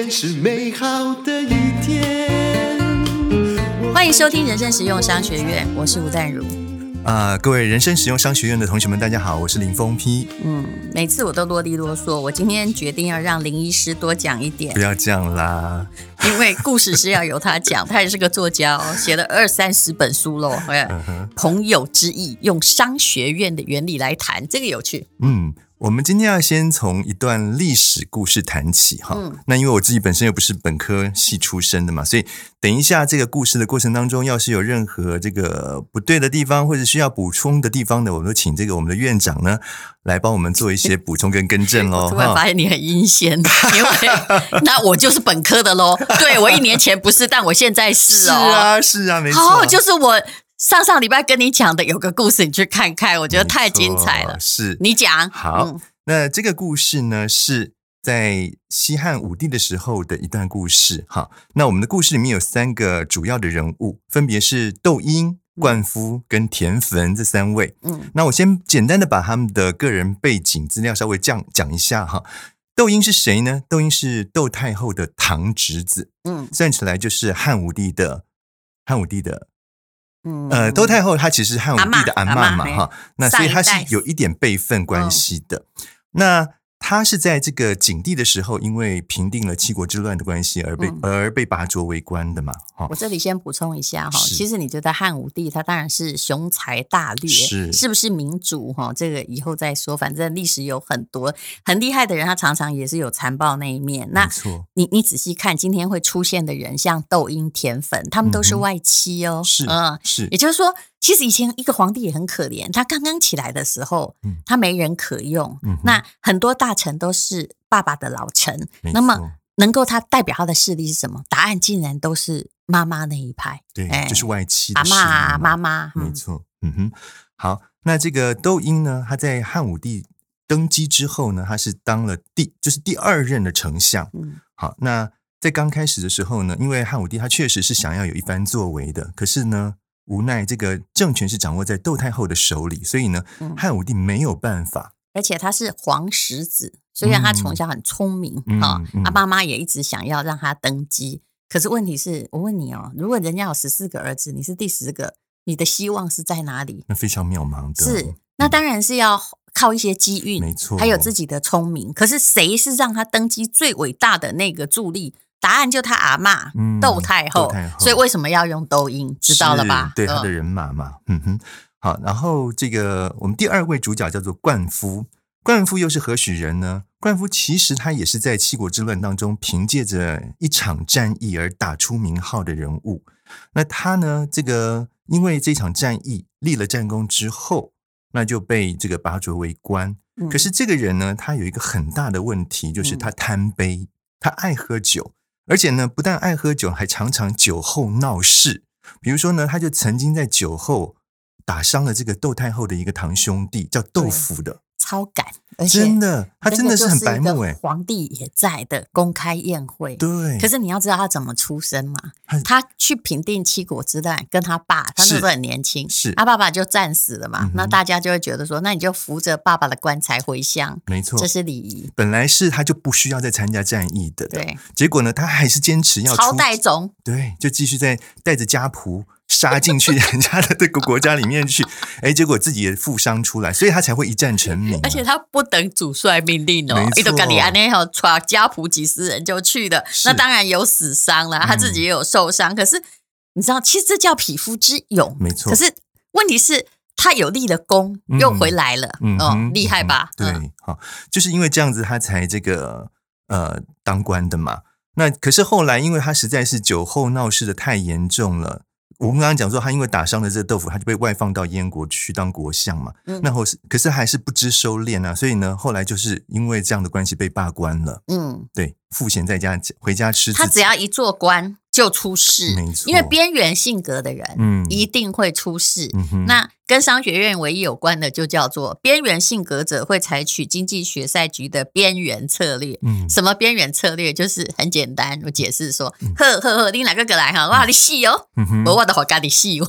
天是美好的一天。欢迎收听人生实用商学院，我是吴淡如。啊、呃，各位人生实用商学院的同学们，大家好，我是林峰批。嗯，每次我都啰里啰嗦，我今天决定要让林医师多讲一点。不要这样啦，因为故事是要由他讲，他也是个作家哦，写了二三十本书喽。朋友之意，用商学院的原理来谈，这个有趣。嗯。我们今天要先从一段历史故事谈起哈，嗯、那因为我自己本身又不是本科系出身的嘛，所以等一下这个故事的过程当中，要是有任何这个不对的地方或者需要补充的地方的，我们都请这个我们的院长呢来帮我们做一些补充跟更正喽。突然发现你很阴险，因为 那我就是本科的喽，对，我一年前不是，但我现在是哦，是啊是啊，没错，好，就是我。上上礼拜跟你讲的有个故事，你去看看，我觉得太精彩了。是，你讲。好，嗯、那这个故事呢，是在西汉武帝的时候的一段故事。哈，那我们的故事里面有三个主要的人物，分别是窦婴、灌夫跟田汾这三位。嗯，那我先简单的把他们的个人背景资料稍微讲讲一下哈。窦婴是谁呢？窦婴是窦太后的堂侄子。嗯，算起来就是汉武帝的汉武帝的。嗯，呃，窦太后她其实是汉武帝的阿妈嘛，哈，那所以她是有一点辈分关系的。哦、那她是在这个景帝的时候，因为平定了七国之乱的关系而被、嗯、而被拔擢为官的嘛，哈。我这里先补充一下哈，其实你觉得汉武帝他当然是雄才大略，是是不是民主哈？这个以后再说，反正历史有很多很厉害的人，他常常也是有残暴那一面。那错，你你仔细看今天会出现的人，像窦婴、田粉，他们都是外戚哦，是嗯是，也就是说。其实以前一个皇帝也很可怜，他刚刚起来的时候，他没人可用。嗯、那很多大臣都是爸爸的老臣，那么能够他代表他的势力是什么？答案竟然都是妈妈那一派，对，哎、就是外戚阿妈妈妈。没错，嗯哼。好，那这个窦婴呢，他在汉武帝登基之后呢，他是当了第就是第二任的丞相。嗯，好，那在刚开始的时候呢，因为汉武帝他确实是想要有一番作为的，可是呢。无奈，这个政权是掌握在窦太后的手里，所以呢，汉武帝没有办法。而且他是皇十子，虽然他从小很聪明啊，他妈妈也一直想要让他登基。可是问题是我问你哦，如果人家有十四个儿子，你是第十个，你的希望是在哪里？那非常渺茫的。是，那当然是要靠一些机运，没错，还有自己的聪明。可是谁是让他登基最伟大的那个助力？答案就他阿嬷窦太后，太后，所以为什么要用窦婴？知道了吧？对，他的人马嘛，嗯哼。好，然后这个我们第二位主角叫做灌夫，灌夫又是何许人呢？灌夫其实他也是在七国之乱当中凭借着一场战役而打出名号的人物。那他呢，这个因为这场战役立了战功之后，那就被这个拔擢为官。可是这个人呢，他有一个很大的问题，就是他贪杯，他爱喝酒。而且呢，不但爱喝酒，还常常酒后闹事。比如说呢，他就曾经在酒后打伤了这个窦太后的一个堂兄弟，叫窦福的。超感，而且真的，他真的是很白目哎！皇帝也在的公开宴会，对。可是你要知道他怎么出身嘛？他去平定七国之乱，跟他爸，他那时候很年轻，是他爸爸就战死了嘛。那大家就会觉得说，那你就扶着爸爸的棺材回乡，没错，这是礼仪。本来是他就不需要再参加战役的，对。结果呢，他还是坚持要朝代总，对，就继续在带着家仆。杀进去 人家的这个国家里面去，哎，结果自己也负伤出来，所以他才会一战成名啊。而且他不等主帅命令哦，伊都咖喱安内哈，抓家仆几十人就去了，那当然有死伤了，他自己也有受伤。嗯、可是你知道，其实这叫匹夫之勇，没错。可是问题是，他有立了功，又回来了，嗯、哦，厉害吧？嗯、对，好，就是因为这样子，他才这个呃当官的嘛。那可是后来，因为他实在是酒后闹事的太严重了。我们刚刚讲说，他因为打伤了这个豆腐，他就被外放到燕国去当国相嘛。嗯、那后是，可是还是不知收敛啊，所以呢，后来就是因为这样的关系被罢官了。嗯，对，赋闲在家，回家吃。他只要一做官。就出事，没错，因为边缘性格的人，嗯，一定会出事。嗯哼，那跟商学院唯一有关的，就叫做边缘性格者会采取经济学赛局的边缘策略。嗯，什么边缘策略？就是很简单，我解释说，呵呵呵，你哪个过来哈？哇，你戏哦，我我的好干你戏哦，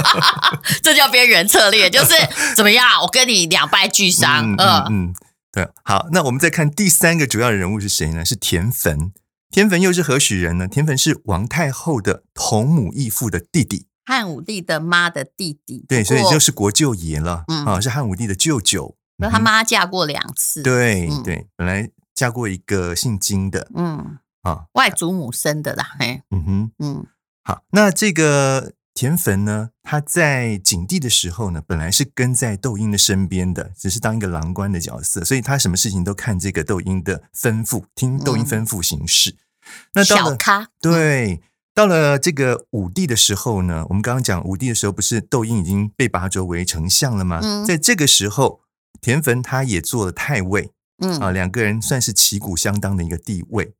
这叫边缘策略，就是 怎么样？我跟你两败俱伤。嗯嗯，对。好，那我们再看第三个主要的人物是谁呢？是田汾。田汾又是何许人呢？田汾是王太后的同母异父的弟弟，汉武帝的妈的弟弟。对，所以就是国舅爷了。嗯啊，是汉武帝的舅舅。那、嗯、他妈嫁过两次。对、嗯、对，本来嫁过一个姓金的。嗯啊，外祖母生的啦。嘿，嗯哼，嗯，好，那这个。田汾呢，他在景帝的时候呢，本来是跟在窦婴的身边的，只是当一个郎官的角色，所以他什么事情都看这个窦婴的吩咐，听窦婴吩咐行事。嗯、那到了小咖，对，到了这个武帝的时候呢，我们刚刚讲武帝的时候，不是窦婴已经被拔擢为丞相了吗？嗯、在这个时候，田汾他也做了太尉，嗯啊，两个人算是旗鼓相当的一个地位。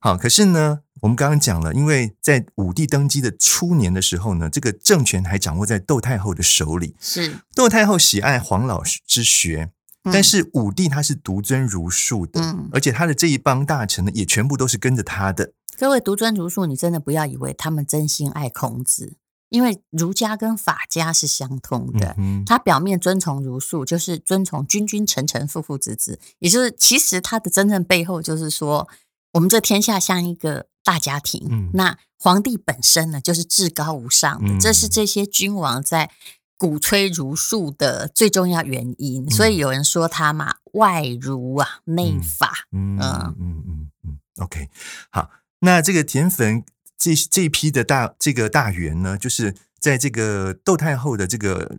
好，可是呢，我们刚刚讲了，因为在武帝登基的初年的时候呢，这个政权还掌握在窦太后的手里。是窦太后喜爱黄老之学，但是武帝他是独尊儒术的，嗯、而且他的这一帮大臣呢，也全部都是跟着他的。各位独尊儒术，你真的不要以为他们真心爱孔子，因为儒家跟法家是相通的。嗯、他表面遵从儒术，就是遵从君君臣臣父父子子，也就是其实他的真正背后就是说。我们这天下像一个大家庭，嗯、那皇帝本身呢，就是至高无上的，嗯、这是这些君王在鼓吹儒术的最重要原因。嗯、所以有人说他嘛，外儒啊，内法。嗯嗯嗯嗯嗯。OK，好，那这个田汾这这一批的大这个大员呢，就是在这个窦太后的这个。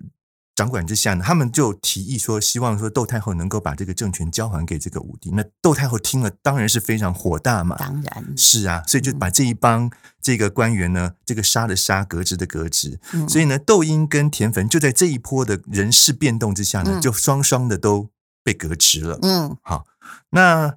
掌管之下呢，他们就提议说，希望说窦太后能够把这个政权交还给这个武帝。那窦太后听了，当然是非常火大嘛。当然是啊，所以就把这一帮这个官员呢，这个杀的杀，革职的革职。嗯、所以呢，窦婴跟田汾就在这一波的人事变动之下呢，嗯、就双双的都被革职了。嗯，好，那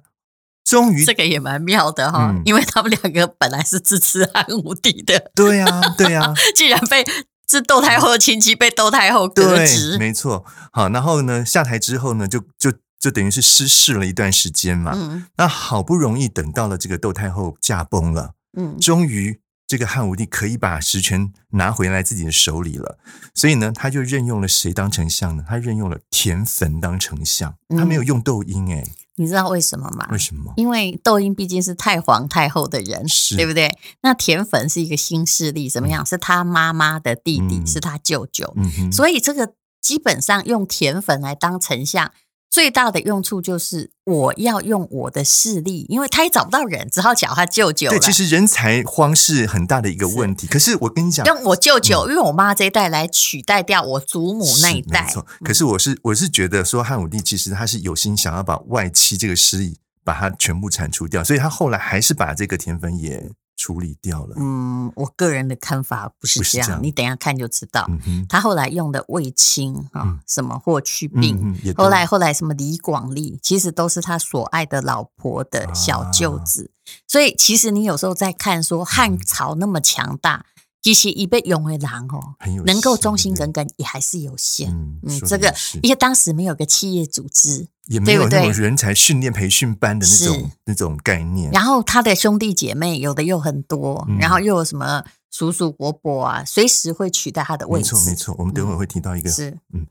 终于这个也蛮妙的哈，嗯、因为他们两个本来是支持汉武帝的。对呀、啊，对呀、啊，既然被。是窦太后的亲戚被窦太后革职，没错。好，然后呢，下台之后呢，就就就等于是失势了一段时间嘛。嗯，那好不容易等到了这个窦太后驾崩了，嗯，终于这个汉武帝可以把实权拿回来自己的手里了。所以呢，他就任用了谁当丞相呢？他任用了田汾当丞相，他没有用窦婴哎。你知道为什么吗？为什么？因为窦婴毕竟是太皇太后的人，对不对？那田汾是一个新势力，怎么样？嗯、是他妈妈的弟弟，嗯、是他舅舅，嗯、所以这个基本上用田汾来当丞相。最大的用处就是我要用我的势力，因为他也找不到人，只好找他舅舅。对，其实人才荒是很大的一个问题。是可是我跟你讲，用我舅舅，嗯、因为我妈这一代来取代掉我祖母那一代。没错，可是我是我是觉得说汉武帝其实他是有心想要把外戚这个势力把它全部铲除掉，所以他后来还是把这个田汾也。处理掉了。嗯，我个人的看法不是这样，这样你等一下看就知道。嗯、他后来用的卫青啊，嗯、什么霍去病，嗯、后来后来什么李广利，其实都是他所爱的老婆的小舅子。啊、所以其实你有时候在看说汉朝那么强大，嗯、其实一被用为狼哦，能够忠心耿耿也还是有限。嗯，嗯这个因为当时没有个企业组织。也没有那种人才训练培训班的那种那种概念。然后他的兄弟姐妹有的又很多，嗯、然后又有什么叔叔伯伯啊，随时会取代他的位置。没错没错，我们等会会提到一个。嗯、是嗯，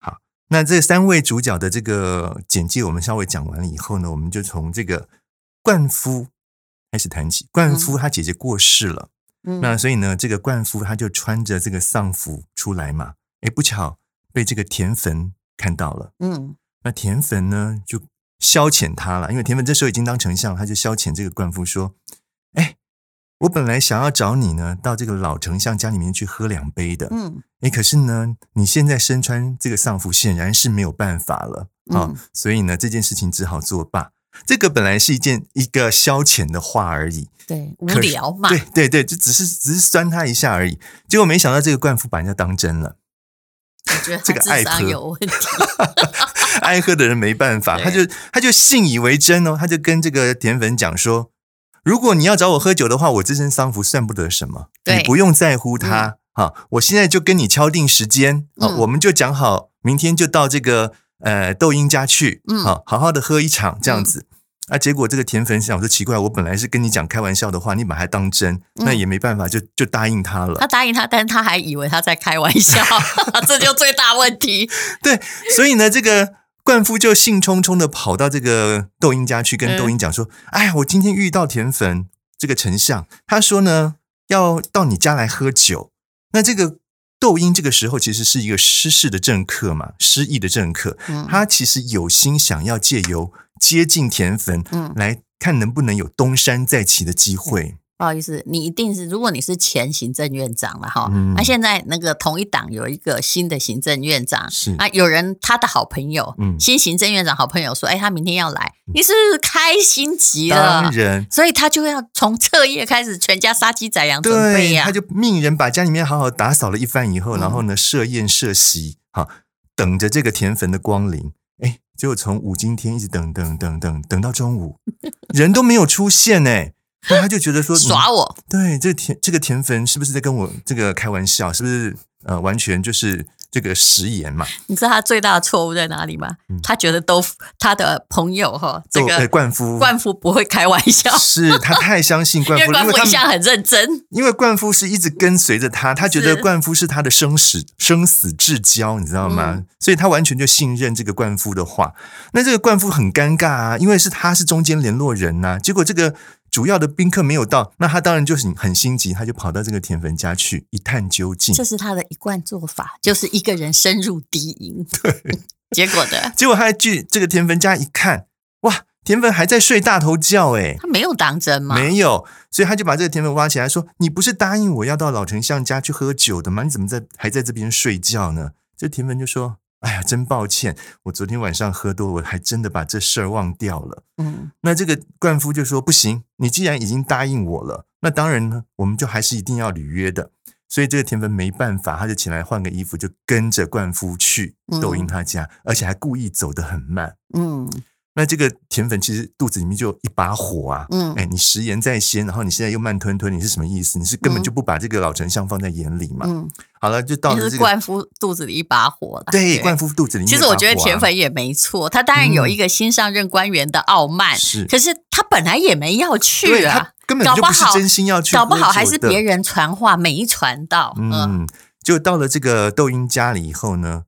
好，那这三位主角的这个简介我们稍微讲完了以后呢，我们就从这个灌夫开始谈起。灌夫他姐姐过世了，嗯、那所以呢，这个灌夫他就穿着这个丧服出来嘛，哎，不巧被这个田汾看到了，嗯。那田汾呢，就消遣他了，因为田汾这时候已经当丞相，他就消遣这个灌夫说：“哎，我本来想要找你呢，到这个老丞相家里面去喝两杯的，嗯，哎，可是呢，你现在身穿这个丧服，显然是没有办法了啊，嗯，所以呢，这件事情只好作罢。这个本来是一件一个消遣的话而已，对，无聊嘛，对对对，就只是只是酸他一下而已，结果没想到这个冠夫把人家当真了。”我觉得这个爱喝有问题，爱喝的人没办法，他就他就信以为真哦，他就跟这个甜粉讲说：“如果你要找我喝酒的话，我这身丧服算不得什么，你不用在乎他。好、嗯，我现在就跟你敲定时间，嗯、我们就讲好，明天就到这个呃窦婴家去，嗯，好好好的喝一场这样子。嗯”啊！结果这个田汾想说奇怪，我本来是跟你讲开玩笑的话，你把它当真，那也没办法，就就答应他了。他答应他，但是他还以为他在开玩笑，这就最大问题。对，所以呢，这个灌夫就兴冲冲的跑到这个窦婴家去，跟窦婴讲说：“嗯、哎呀，我今天遇到田汾，这个丞相，他说呢，要到你家来喝酒。那这个窦婴这个时候其实是一个失势的政客嘛，失意的政客，他其实有心想要借由接近田汾，嗯，来看能不能有东山再起的机会。不好意思，你一定是，如果你是前行政院长了哈，那、嗯啊、现在那个同一党有一个新的行政院长，是啊，有人他的好朋友，嗯，新行政院长好朋友说，哎，他明天要来，你是不是开心极了？当然，所以他就要从彻夜开始，全家杀鸡宰羊准备呀、啊，他就命人把家里面好好打扫了一番以后，嗯、然后呢设宴设席，哈，等着这个田汾的光临。哎，结果从五今天一直等等等等等到中午，人都没有出现哎。那他就觉得说 耍我，对这田这个田汾是不是在跟我这个开玩笑？是不是呃完全就是这个食言嘛？你知道他最大的错误在哪里吗？嗯、他觉得都他的朋友哈，这个冠夫冠夫不会开玩笑，是他太相信冠夫，因为冠夫一向很认真，因为冠夫是一直跟随着他，他觉得冠夫是他的生死生死至交，你知道吗？嗯、所以他完全就信任这个冠夫的话。那这个冠夫很尴尬啊，因为是他是中间联络人呐、啊，结果这个。主要的宾客没有到，那他当然就是很心急，他就跑到这个田汾家去一探究竟。这是他的一贯做法，就是一个人深入敌营。对，结果的结果他去这个田汾家一看，哇，田汾还在睡大头觉，哎，他没有当真吗？没有，所以他就把这个田汾挖起来，说：“你不是答应我要到老丞相家去喝酒的吗？你怎么在还在这边睡觉呢？”这田汾就说。哎呀，真抱歉，我昨天晚上喝多，我还真的把这事儿忘掉了。嗯，那这个冠夫就说不行，你既然已经答应我了，那当然呢，我们就还是一定要履约的。所以这个田汾没办法，他就起来换个衣服，就跟着冠夫去窦婴他家，嗯、而且还故意走得很慢。嗯。那这个甜粉其实肚子里面就有一把火啊，嗯，哎，你食言在先，然后你现在又慢吞吞，你是什么意思？你是根本就不把这个老丞相放在眼里嘛？嗯，好了，就到了这个冠夫肚子里一把火了。对，灌夫肚子里面。其实我觉得甜粉也没错，他当然有一个新上任官员的傲慢，是，可是他本来也没要去啊，根本就不是真心要去，搞不好还是别人传话没传到。嗯，就到了这个窦婴家里以后呢，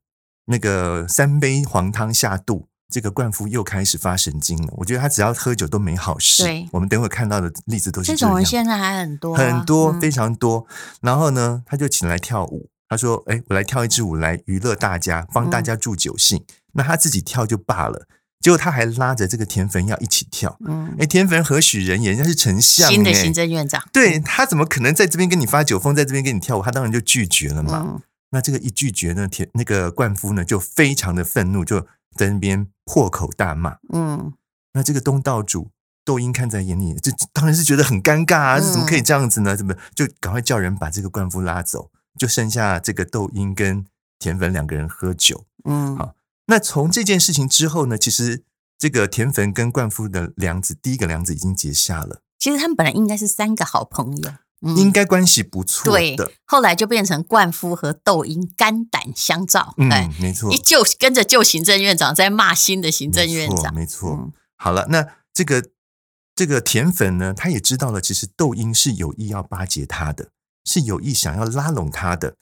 那个三杯黄汤下肚。这个冠夫又开始发神经了。我觉得他只要喝酒都没好事。对，我们等会看到的例子都是这种人现在还很多，很多，非常多。然后呢，他就请来跳舞。他说：“哎，我来跳一支舞来娱乐大家，帮大家助酒兴。”那他自己跳就罢了，结果他还拉着这个田汾要一起跳。嗯，哎，田汾何许人也？人家是丞相，新的行政院长。对，他怎么可能在这边跟你发酒疯，在这边跟你跳舞？他当然就拒绝了嘛。那这个一拒绝呢，田那个冠夫呢就非常的愤怒，就。在那边破口大骂，嗯，那这个东道主窦婴看在眼里，这当然是觉得很尴尬啊！这怎么可以这样子呢？怎么就赶快叫人把这个灌夫拉走，就剩下这个窦婴跟田汾两个人喝酒，嗯，好。那从这件事情之后呢，其实这个田汾跟灌夫的梁子，第一个梁子已经结下了。其实他们本来应该是三个好朋友。应该关系不错的，对，后来就变成冠夫和窦婴肝胆相照。嗯，没错，一旧跟着旧行政院长在骂新的行政院长，没错。没错嗯、好了，那这个这个田粉呢，他也知道了，其实窦婴是有意要巴结他的，是有意想要拉拢他的。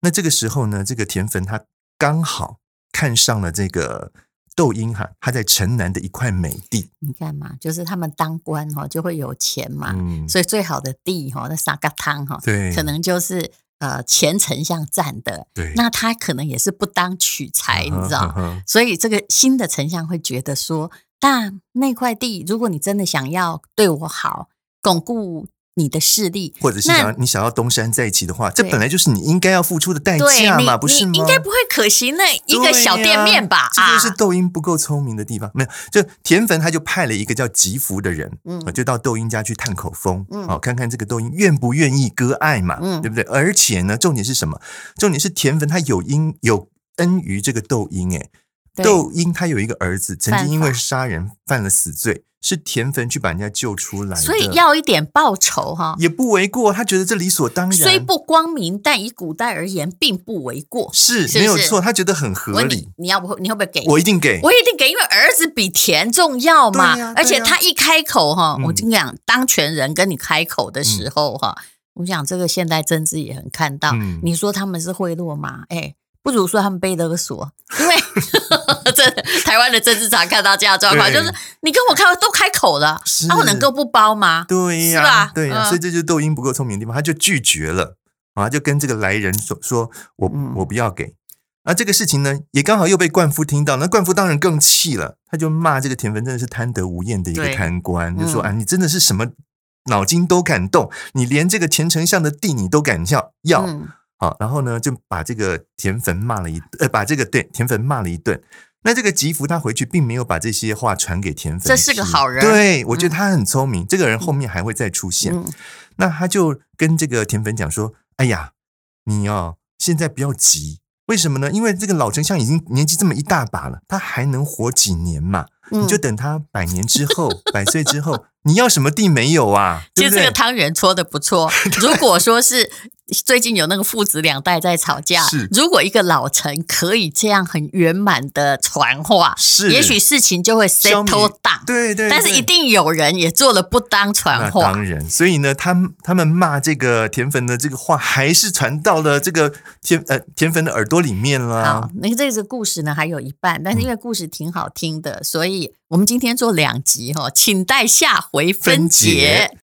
那这个时候呢，这个田粉他刚好看上了这个。窦婴哈，他在城南的一块美地，你看嘛，就是他们当官哈就会有钱嘛，嗯、所以最好的地哈，那沙嘎汤哈，对，可能就是呃前丞相占的，对，那他可能也是不当取材，你知道，啊啊、所以这个新的丞相会觉得说，那那块地，如果你真的想要对我好，巩固。你的势力，或者是想你想要东山再起的话，这本来就是你应该要付出的代价嘛，不是吗？应该不会可惜那一个小店面吧？这就是窦婴不够聪明的地方。没有，就田汾他就派了一个叫吉福的人，嗯，就到窦婴家去探口风，嗯，好看看这个窦婴愿不愿意割爱嘛，嗯，对不对？而且呢，重点是什么？重点是田汾他有因有恩于这个窦婴，哎，窦婴他有一个儿子，曾经因为杀人犯了死罪。是田汾去把人家救出来，所以要一点报酬哈，也不为过。他觉得这理所当然，虽不光明，但以古代而言，并不为过。是，没有错，他觉得很合理。你，你要不你会不会给？我一定给，我一定给，因为儿子比田重要嘛。啊啊、而且他一开口哈，嗯、我跟你讲，当权人跟你开口的时候哈，嗯、我想这个现代政治也很看到。嗯、你说他们是贿赂吗？哎。不如说他们被勒索，因为 这台湾的政治常看到这样状况，就是你跟我开都开口了，那我能够不包吗？对呀？对呀，所以这就是窦婴不够聪明的地方，他就拒绝了。啊，就跟这个来人说：“说我我不要给。”那这个事情呢，也刚好又被冠夫听到，那冠夫当然更气了，他就骂这个田汾真的是贪得无厌的一个贪官，就说：“啊，你真的是什么脑筋都敢动，你连这个前丞相的地你都敢要要。”好，然后呢，就把这个田汾骂了一呃，把这个对田汾骂了一顿。那这个吉福他回去并没有把这些话传给田汾，这是个好人。对，我觉得他很聪明，嗯、这个人后面还会再出现。嗯、那他就跟这个田汾讲说：“哎呀，你哦，现在不要急，为什么呢？因为这个老丞相已经年纪这么一大把了，他还能活几年嘛？嗯、你就等他百年之后，百岁之后，你要什么地没有啊？其实这个汤圆搓的不错。如果说是。最近有那个父子两代在吵架，是如果一个老臣可以这样很圆满的传话，是也许事情就会 settle down。对，对对，但是一定有人也做了不当传话。当然，所以呢，他他们骂这个田汾的这个话，还是传到了这个田呃田汾的耳朵里面了。好，那个这个故事呢还有一半，但是因为故事挺好听的，嗯、所以我们今天做两集哈，请待下回分解。分解